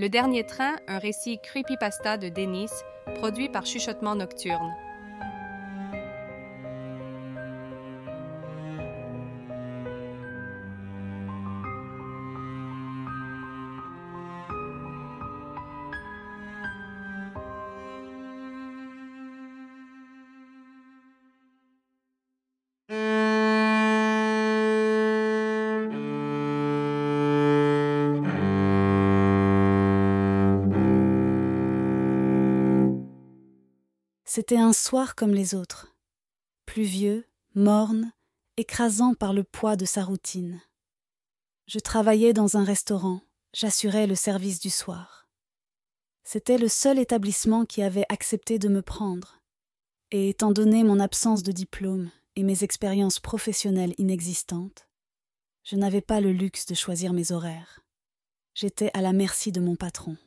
Le dernier train, un récit creepypasta de Denis, produit par Chuchotement Nocturne. C'était un soir comme les autres, pluvieux, morne, écrasant par le poids de sa routine. Je travaillais dans un restaurant, j'assurais le service du soir. C'était le seul établissement qui avait accepté de me prendre, et étant donné mon absence de diplôme et mes expériences professionnelles inexistantes, je n'avais pas le luxe de choisir mes horaires. J'étais à la merci de mon patron.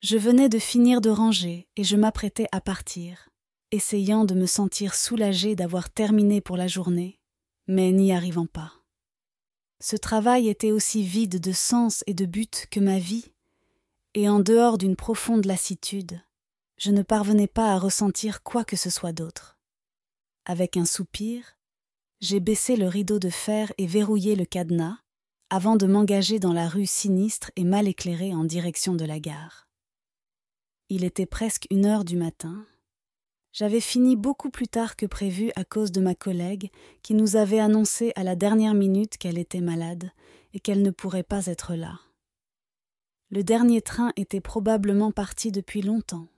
Je venais de finir de ranger et je m'apprêtais à partir, essayant de me sentir soulagée d'avoir terminé pour la journée, mais n'y arrivant pas. Ce travail était aussi vide de sens et de but que ma vie, et en dehors d'une profonde lassitude, je ne parvenais pas à ressentir quoi que ce soit d'autre. Avec un soupir, j'ai baissé le rideau de fer et verrouillé le cadenas avant de m'engager dans la rue sinistre et mal éclairée en direction de la gare. Il était presque une heure du matin. J'avais fini beaucoup plus tard que prévu à cause de ma collègue qui nous avait annoncé à la dernière minute qu'elle était malade et qu'elle ne pourrait pas être là. Le dernier train était probablement parti depuis longtemps.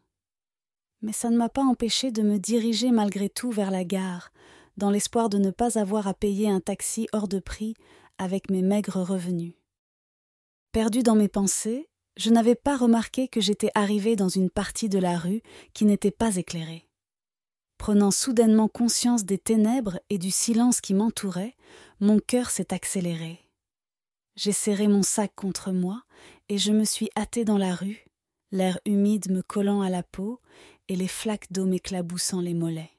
Mais ça ne m'a pas empêché de me diriger malgré tout vers la gare, dans l'espoir de ne pas avoir à payer un taxi hors de prix avec mes maigres revenus. Perdu dans mes pensées, je n'avais pas remarqué que j'étais arrivé dans une partie de la rue qui n'était pas éclairée. Prenant soudainement conscience des ténèbres et du silence qui m'entourait, mon cœur s'est accéléré. J'ai serré mon sac contre moi et je me suis hâté dans la rue, l'air humide me collant à la peau et les flaques d'eau m'éclaboussant les mollets.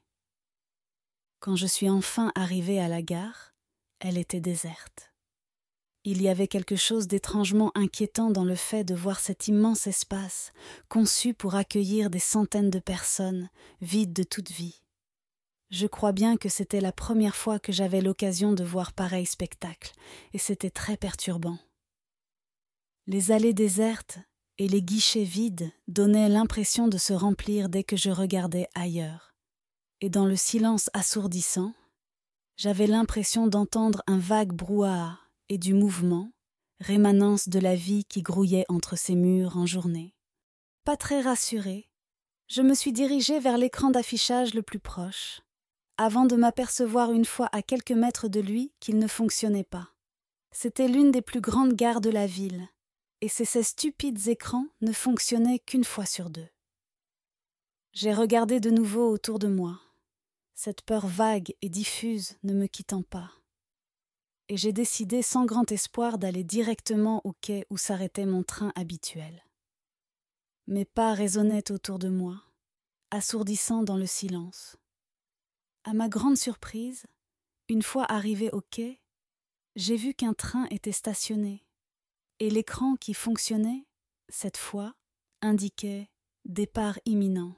Quand je suis enfin arrivé à la gare, elle était déserte. Il y avait quelque chose d'étrangement inquiétant dans le fait de voir cet immense espace, conçu pour accueillir des centaines de personnes, vide de toute vie. Je crois bien que c'était la première fois que j'avais l'occasion de voir pareil spectacle, et c'était très perturbant. Les allées désertes et les guichets vides donnaient l'impression de se remplir dès que je regardais ailleurs. Et dans le silence assourdissant, j'avais l'impression d'entendre un vague brouhaha et du mouvement, rémanence de la vie qui grouillait entre ces murs en journée. Pas très rassuré, je me suis dirigé vers l'écran d'affichage le plus proche, avant de m'apercevoir une fois à quelques mètres de lui qu'il ne fonctionnait pas. C'était l'une des plus grandes gares de la ville, et ces, ces stupides écrans ne fonctionnaient qu'une fois sur deux. J'ai regardé de nouveau autour de moi, cette peur vague et diffuse ne me quittant pas et j'ai décidé sans grand espoir d'aller directement au quai où s'arrêtait mon train habituel. Mes pas résonnaient autour de moi, assourdissant dans le silence. À ma grande surprise, une fois arrivé au quai, j'ai vu qu'un train était stationné, et l'écran qui fonctionnait, cette fois, indiquait départ imminent.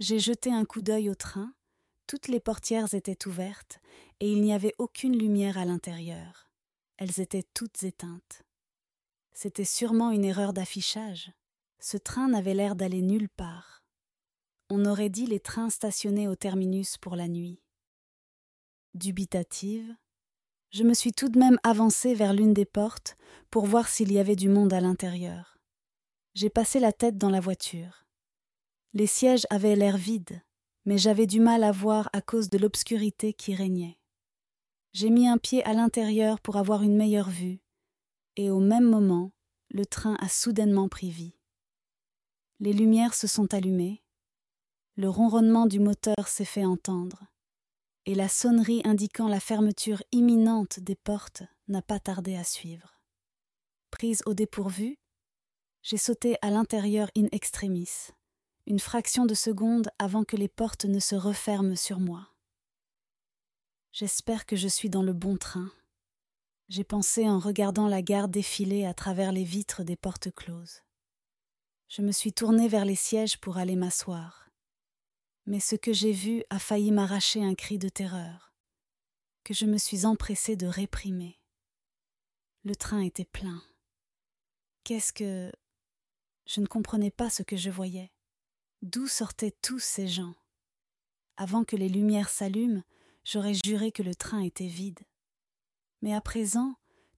J'ai jeté un coup d'œil au train, toutes les portières étaient ouvertes, et il n'y avait aucune lumière à l'intérieur. Elles étaient toutes éteintes. C'était sûrement une erreur d'affichage. Ce train n'avait l'air d'aller nulle part. On aurait dit les trains stationnés au terminus pour la nuit. Dubitative, je me suis tout de même avancée vers l'une des portes pour voir s'il y avait du monde à l'intérieur. J'ai passé la tête dans la voiture. Les sièges avaient l'air vides, mais j'avais du mal à voir à cause de l'obscurité qui régnait. J'ai mis un pied à l'intérieur pour avoir une meilleure vue, et au même moment, le train a soudainement pris vie. Les lumières se sont allumées, le ronronnement du moteur s'est fait entendre, et la sonnerie indiquant la fermeture imminente des portes n'a pas tardé à suivre. Prise au dépourvu, j'ai sauté à l'intérieur in extremis, une fraction de seconde avant que les portes ne se referment sur moi. J'espère que je suis dans le bon train. J'ai pensé en regardant la gare défiler à travers les vitres des portes closes. Je me suis tournée vers les sièges pour aller m'asseoir. Mais ce que j'ai vu a failli m'arracher un cri de terreur, que je me suis empressée de réprimer. Le train était plein. Qu'est-ce que. Je ne comprenais pas ce que je voyais. D'où sortaient tous ces gens? Avant que les lumières s'allument, j'aurais juré que le train était vide. Mais à présent,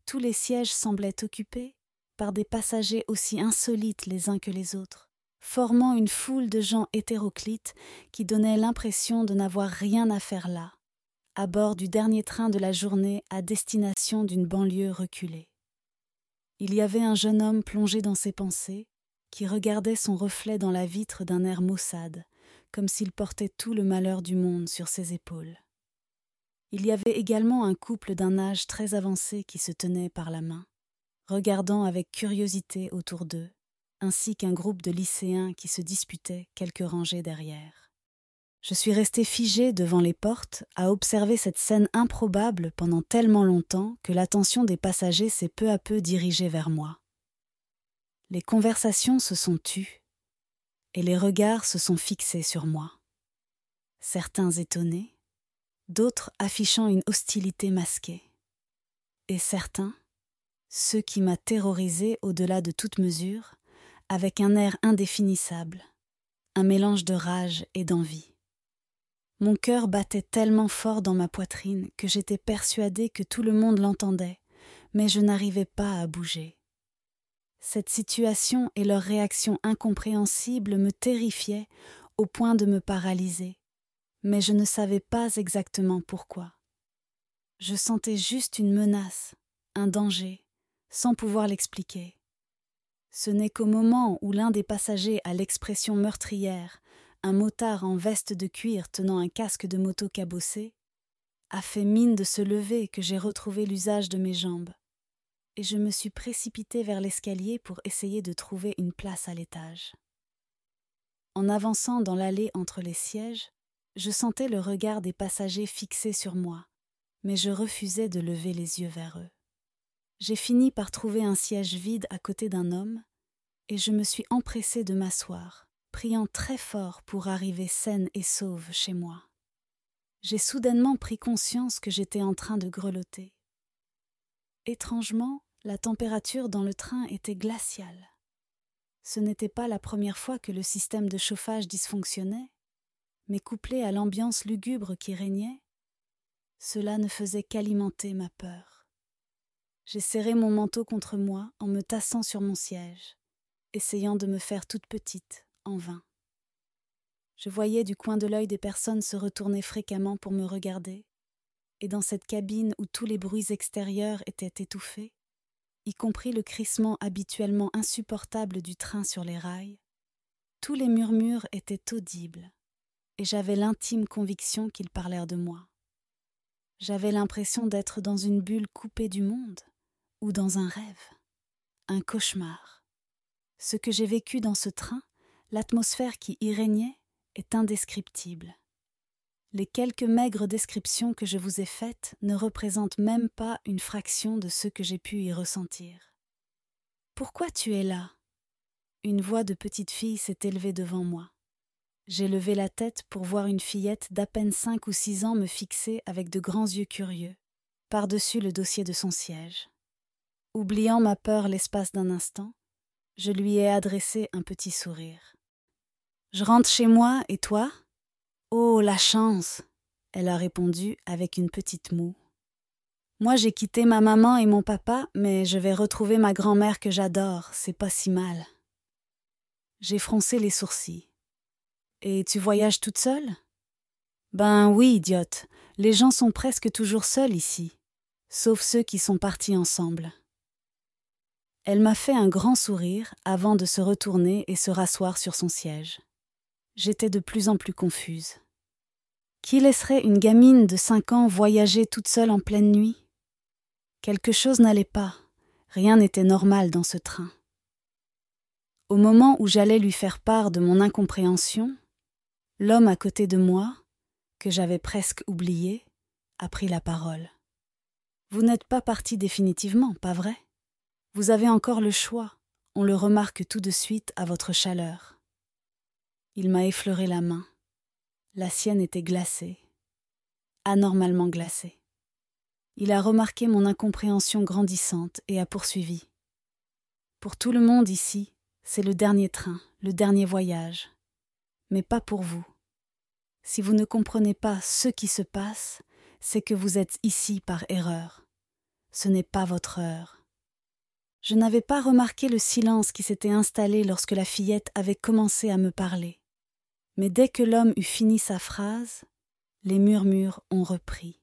tous les sièges semblaient occupés par des passagers aussi insolites les uns que les autres, formant une foule de gens hétéroclites qui donnaient l'impression de n'avoir rien à faire là, à bord du dernier train de la journée à destination d'une banlieue reculée. Il y avait un jeune homme plongé dans ses pensées, qui regardait son reflet dans la vitre d'un air maussade, comme s'il portait tout le malheur du monde sur ses épaules. Il y avait également un couple d'un âge très avancé qui se tenait par la main, regardant avec curiosité autour d'eux, ainsi qu'un groupe de lycéens qui se disputaient quelques rangées derrière. Je suis resté figé devant les portes à observer cette scène improbable pendant tellement longtemps que l'attention des passagers s'est peu à peu dirigée vers moi. Les conversations se sont tues et les regards se sont fixés sur moi. Certains étonnés, d'autres affichant une hostilité masquée, et certains ce qui m'a terrorisé au-delà de toute mesure, avec un air indéfinissable, un mélange de rage et d'envie. Mon cœur battait tellement fort dans ma poitrine que j'étais persuadée que tout le monde l'entendait, mais je n'arrivais pas à bouger. Cette situation et leur réaction incompréhensible me terrifiaient au point de me paralyser, mais je ne savais pas exactement pourquoi. Je sentais juste une menace, un danger, sans pouvoir l'expliquer. Ce n'est qu'au moment où l'un des passagers a l'expression meurtrière, un motard en veste de cuir tenant un casque de moto cabossé, a fait mine de se lever que j'ai retrouvé l'usage de mes jambes, et je me suis précipité vers l'escalier pour essayer de trouver une place à l'étage. En avançant dans l'allée entre les sièges, je sentais le regard des passagers fixé sur moi, mais je refusais de lever les yeux vers eux j'ai fini par trouver un siège vide à côté d'un homme, et je me suis empressée de m'asseoir, priant très fort pour arriver saine et sauve chez moi. J'ai soudainement pris conscience que j'étais en train de grelotter. Étrangement, la température dans le train était glaciale. Ce n'était pas la première fois que le système de chauffage dysfonctionnait, mais couplé à l'ambiance lugubre qui régnait, cela ne faisait qu'alimenter ma peur. J'ai serré mon manteau contre moi en me tassant sur mon siège, essayant de me faire toute petite, en vain. Je voyais du coin de l'œil des personnes se retourner fréquemment pour me regarder, et dans cette cabine où tous les bruits extérieurs étaient étouffés, y compris le crissement habituellement insupportable du train sur les rails, tous les murmures étaient audibles, et j'avais l'intime conviction qu'ils parlèrent de moi. J'avais l'impression d'être dans une bulle coupée du monde, ou dans un rêve, un cauchemar. Ce que j'ai vécu dans ce train, l'atmosphère qui y régnait, est indescriptible. Les quelques maigres descriptions que je vous ai faites ne représentent même pas une fraction de ce que j'ai pu y ressentir. Pourquoi tu es là? Une voix de petite fille s'est élevée devant moi. J'ai levé la tête pour voir une fillette d'à peine cinq ou six ans me fixer avec de grands yeux curieux, par-dessus le dossier de son siège. Oubliant ma peur l'espace d'un instant, je lui ai adressé un petit sourire. Je rentre chez moi, et toi Oh, la chance Elle a répondu avec une petite moue. Moi, j'ai quitté ma maman et mon papa, mais je vais retrouver ma grand-mère que j'adore, c'est pas si mal. J'ai froncé les sourcils. Et tu voyages toute seule? Ben oui, idiote. Les gens sont presque toujours seuls ici, sauf ceux qui sont partis ensemble. Elle m'a fait un grand sourire avant de se retourner et se rasseoir sur son siège. J'étais de plus en plus confuse. Qui laisserait une gamine de cinq ans voyager toute seule en pleine nuit? Quelque chose n'allait pas, rien n'était normal dans ce train. Au moment où j'allais lui faire part de mon incompréhension, l'homme à côté de moi, que j'avais presque oublié, a pris la parole. Vous n'êtes pas parti définitivement, pas vrai? Vous avez encore le choix, on le remarque tout de suite à votre chaleur. Il m'a effleuré la main. La sienne était glacée, anormalement glacée. Il a remarqué mon incompréhension grandissante et a poursuivi. Pour tout le monde ici, c'est le dernier train, le dernier voyage. Mais pas pour vous. Si vous ne comprenez pas ce qui se passe, c'est que vous êtes ici par erreur. Ce n'est pas votre heure. Je n'avais pas remarqué le silence qui s'était installé lorsque la fillette avait commencé à me parler. Mais dès que l'homme eut fini sa phrase, les murmures ont repris,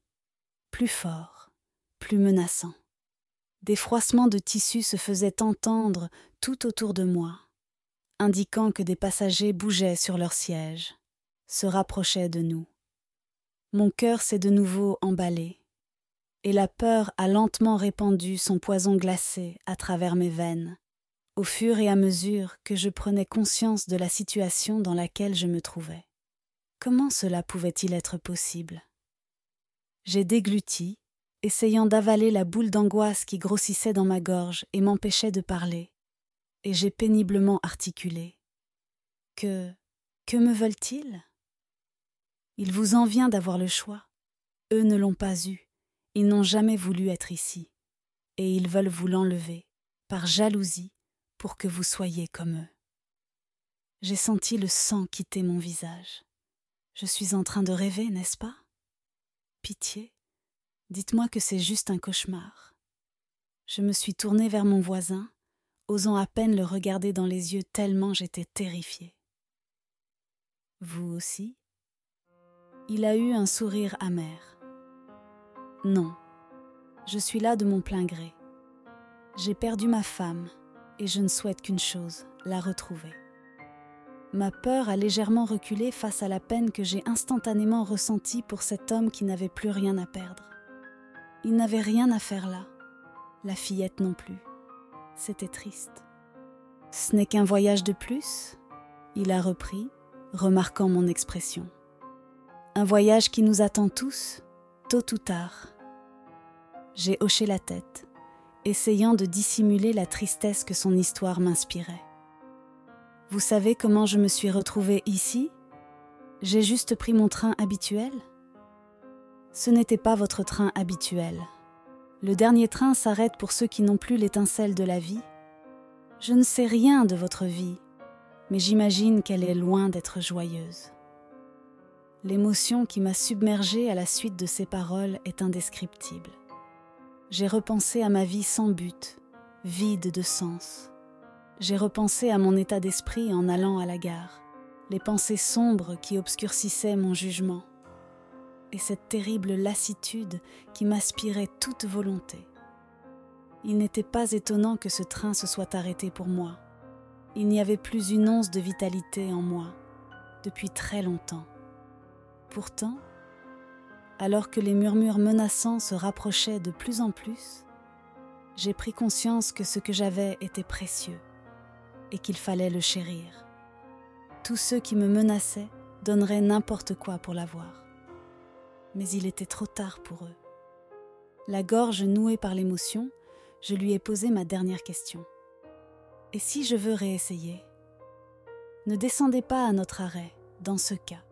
plus forts, plus menaçants. Des froissements de tissu se faisaient entendre tout autour de moi, indiquant que des passagers bougeaient sur leurs sièges, se rapprochaient de nous. Mon cœur s'est de nouveau emballé, et la peur a lentement répandu son poison glacé à travers mes veines, au fur et à mesure que je prenais conscience de la situation dans laquelle je me trouvais. Comment cela pouvait-il être possible? J'ai dégluti, essayant d'avaler la boule d'angoisse qui grossissait dans ma gorge et m'empêchait de parler, et j'ai péniblement articulé. Que. que me veulent-ils? Il vous en vient d'avoir le choix. Eux ne l'ont pas eu, ils n'ont jamais voulu être ici, et ils veulent vous l'enlever, par jalousie, pour que vous soyez comme eux. J'ai senti le sang quitter mon visage. Je suis en train de rêver, n'est-ce pas? Pitié, dites-moi que c'est juste un cauchemar. Je me suis tournée vers mon voisin, osant à peine le regarder dans les yeux tellement j'étais terrifiée. Vous aussi? Il a eu un sourire amer. Non, je suis là de mon plein gré. J'ai perdu ma femme et je ne souhaite qu'une chose, la retrouver. Ma peur a légèrement reculé face à la peine que j'ai instantanément ressentie pour cet homme qui n'avait plus rien à perdre. Il n'avait rien à faire là, la fillette non plus. C'était triste. Ce n'est qu'un voyage de plus, il a repris, remarquant mon expression. Un voyage qui nous attend tous, tôt ou tard. J'ai hoché la tête, essayant de dissimuler la tristesse que son histoire m'inspirait. Vous savez comment je me suis retrouvée ici? J'ai juste pris mon train habituel? Ce n'était pas votre train habituel. Le dernier train s'arrête pour ceux qui n'ont plus l'étincelle de la vie. Je ne sais rien de votre vie, mais j'imagine qu'elle est loin d'être joyeuse. L'émotion qui m'a submergée à la suite de ces paroles est indescriptible. J'ai repensé à ma vie sans but, vide de sens j'ai repensé à mon état d'esprit en allant à la gare, les pensées sombres qui obscurcissaient mon jugement, et cette terrible lassitude qui m'aspirait toute volonté. Il n'était pas étonnant que ce train se soit arrêté pour moi. Il n'y avait plus une once de vitalité en moi, depuis très longtemps. Pourtant, alors que les murmures menaçants se rapprochaient de plus en plus, j'ai pris conscience que ce que j'avais était précieux et qu'il fallait le chérir. Tous ceux qui me menaçaient donneraient n'importe quoi pour l'avoir. Mais il était trop tard pour eux. La gorge nouée par l'émotion, je lui ai posé ma dernière question. Et si je veux réessayer? Ne descendez pas à notre arrêt, dans ce cas.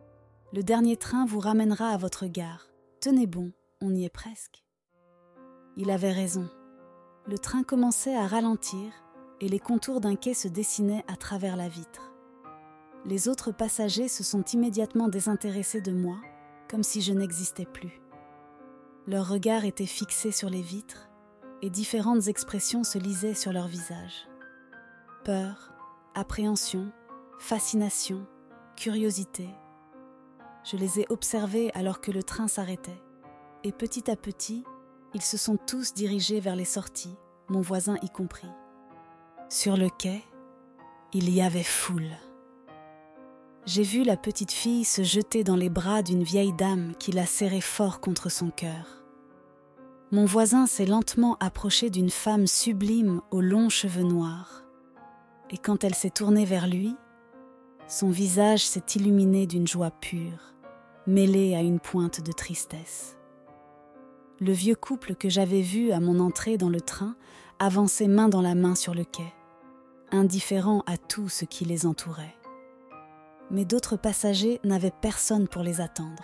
Le dernier train vous ramènera à votre gare. Tenez bon, on y est presque. Il avait raison. Le train commençait à ralentir et les contours d'un quai se dessinaient à travers la vitre. Les autres passagers se sont immédiatement désintéressés de moi, comme si je n'existais plus. Leurs regards étaient fixés sur les vitres, et différentes expressions se lisaient sur leurs visages. Peur, appréhension, fascination, curiosité. Je les ai observés alors que le train s'arrêtait, et petit à petit, ils se sont tous dirigés vers les sorties, mon voisin y compris. Sur le quai, il y avait foule. J'ai vu la petite fille se jeter dans les bras d'une vieille dame qui la serrait fort contre son cœur. Mon voisin s'est lentement approché d'une femme sublime aux longs cheveux noirs, et quand elle s'est tournée vers lui, son visage s'est illuminé d'une joie pure, mêlée à une pointe de tristesse. Le vieux couple que j'avais vu à mon entrée dans le train avançait main dans la main sur le quai, indifférent à tout ce qui les entourait. Mais d'autres passagers n'avaient personne pour les attendre.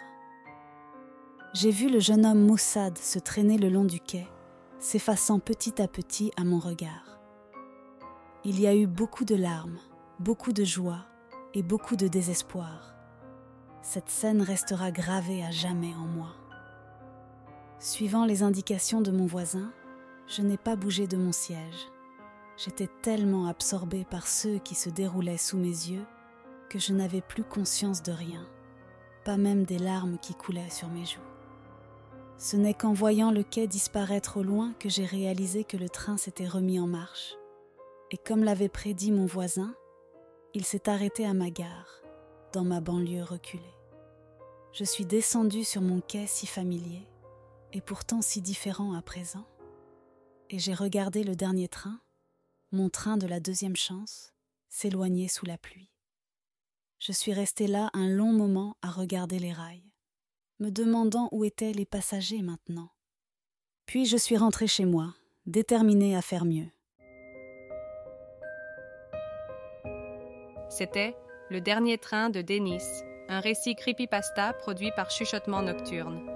J'ai vu le jeune homme maussade se traîner le long du quai, s'effaçant petit à petit à mon regard. Il y a eu beaucoup de larmes, beaucoup de joie et beaucoup de désespoir. Cette scène restera gravée à jamais en moi. Suivant les indications de mon voisin, je n'ai pas bougé de mon siège. J'étais tellement absorbée par ceux qui se déroulaient sous mes yeux que je n'avais plus conscience de rien, pas même des larmes qui coulaient sur mes joues. Ce n'est qu'en voyant le quai disparaître au loin que j'ai réalisé que le train s'était remis en marche. Et comme l'avait prédit mon voisin, il s'est arrêté à ma gare, dans ma banlieue reculée. Je suis descendue sur mon quai si familier, et pourtant si différent à présent, et j'ai regardé le dernier train, mon train de la deuxième chance, s'éloigner sous la pluie. Je suis restée là un long moment à regarder les rails me demandant où étaient les passagers maintenant. Puis je suis rentrée chez moi, déterminée à faire mieux. C'était Le dernier train de Denis, un récit creepypasta produit par Chuchotement Nocturne.